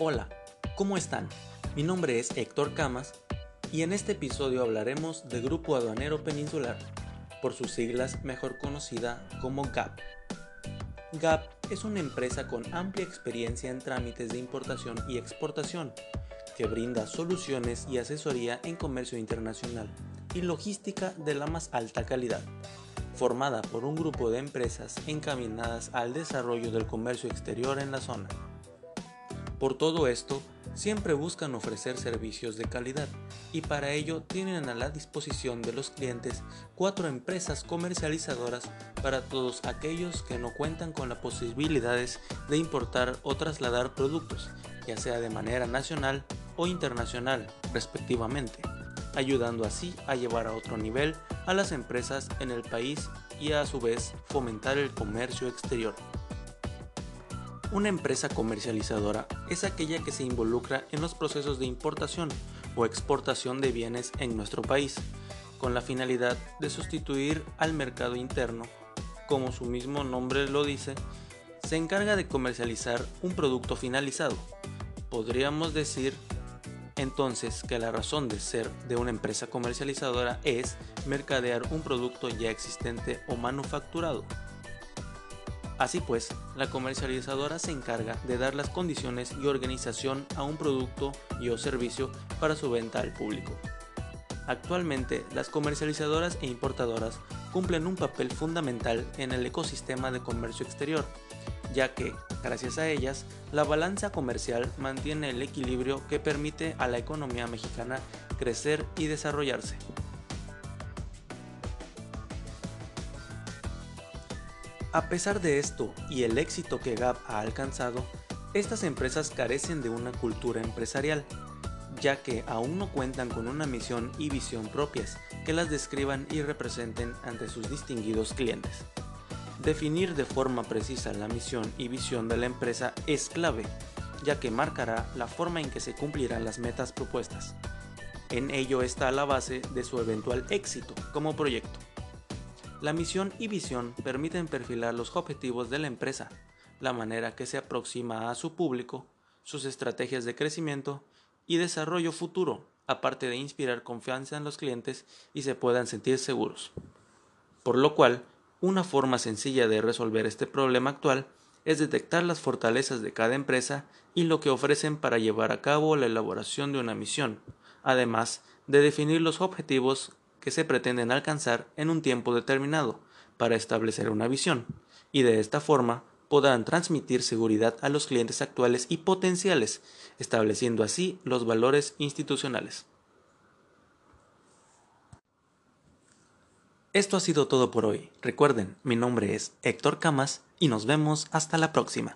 Hola, ¿cómo están? Mi nombre es Héctor Camas y en este episodio hablaremos de Grupo Aduanero Peninsular, por sus siglas mejor conocida como GAP. GAP es una empresa con amplia experiencia en trámites de importación y exportación, que brinda soluciones y asesoría en comercio internacional y logística de la más alta calidad formada por un grupo de empresas encaminadas al desarrollo del comercio exterior en la zona. Por todo esto, siempre buscan ofrecer servicios de calidad y para ello tienen a la disposición de los clientes cuatro empresas comercializadoras para todos aquellos que no cuentan con las posibilidades de importar o trasladar productos, ya sea de manera nacional o internacional, respectivamente ayudando así a llevar a otro nivel a las empresas en el país y a su vez fomentar el comercio exterior. Una empresa comercializadora es aquella que se involucra en los procesos de importación o exportación de bienes en nuestro país, con la finalidad de sustituir al mercado interno. Como su mismo nombre lo dice, se encarga de comercializar un producto finalizado. Podríamos decir entonces que la razón de ser de una empresa comercializadora es mercadear un producto ya existente o manufacturado. Así pues, la comercializadora se encarga de dar las condiciones y organización a un producto y o servicio para su venta al público. Actualmente, las comercializadoras e importadoras cumplen un papel fundamental en el ecosistema de comercio exterior, ya que, gracias a ellas, la balanza comercial mantiene el equilibrio que permite a la economía mexicana crecer y desarrollarse. A pesar de esto y el éxito que Gap ha alcanzado, estas empresas carecen de una cultura empresarial, ya que aún no cuentan con una misión y visión propias que las describan y representen ante sus distinguidos clientes. Definir de forma precisa la misión y visión de la empresa es clave, ya que marcará la forma en que se cumplirán las metas propuestas. En ello está la base de su eventual éxito como proyecto. La misión y visión permiten perfilar los objetivos de la empresa, la manera que se aproxima a su público, sus estrategias de crecimiento y desarrollo futuro, aparte de inspirar confianza en los clientes y se puedan sentir seguros. Por lo cual, una forma sencilla de resolver este problema actual es detectar las fortalezas de cada empresa y lo que ofrecen para llevar a cabo la elaboración de una misión, además de definir los objetivos que se pretenden alcanzar en un tiempo determinado para establecer una visión, y de esta forma podrán transmitir seguridad a los clientes actuales y potenciales, estableciendo así los valores institucionales. Esto ha sido todo por hoy. Recuerden, mi nombre es Héctor Camas y nos vemos hasta la próxima.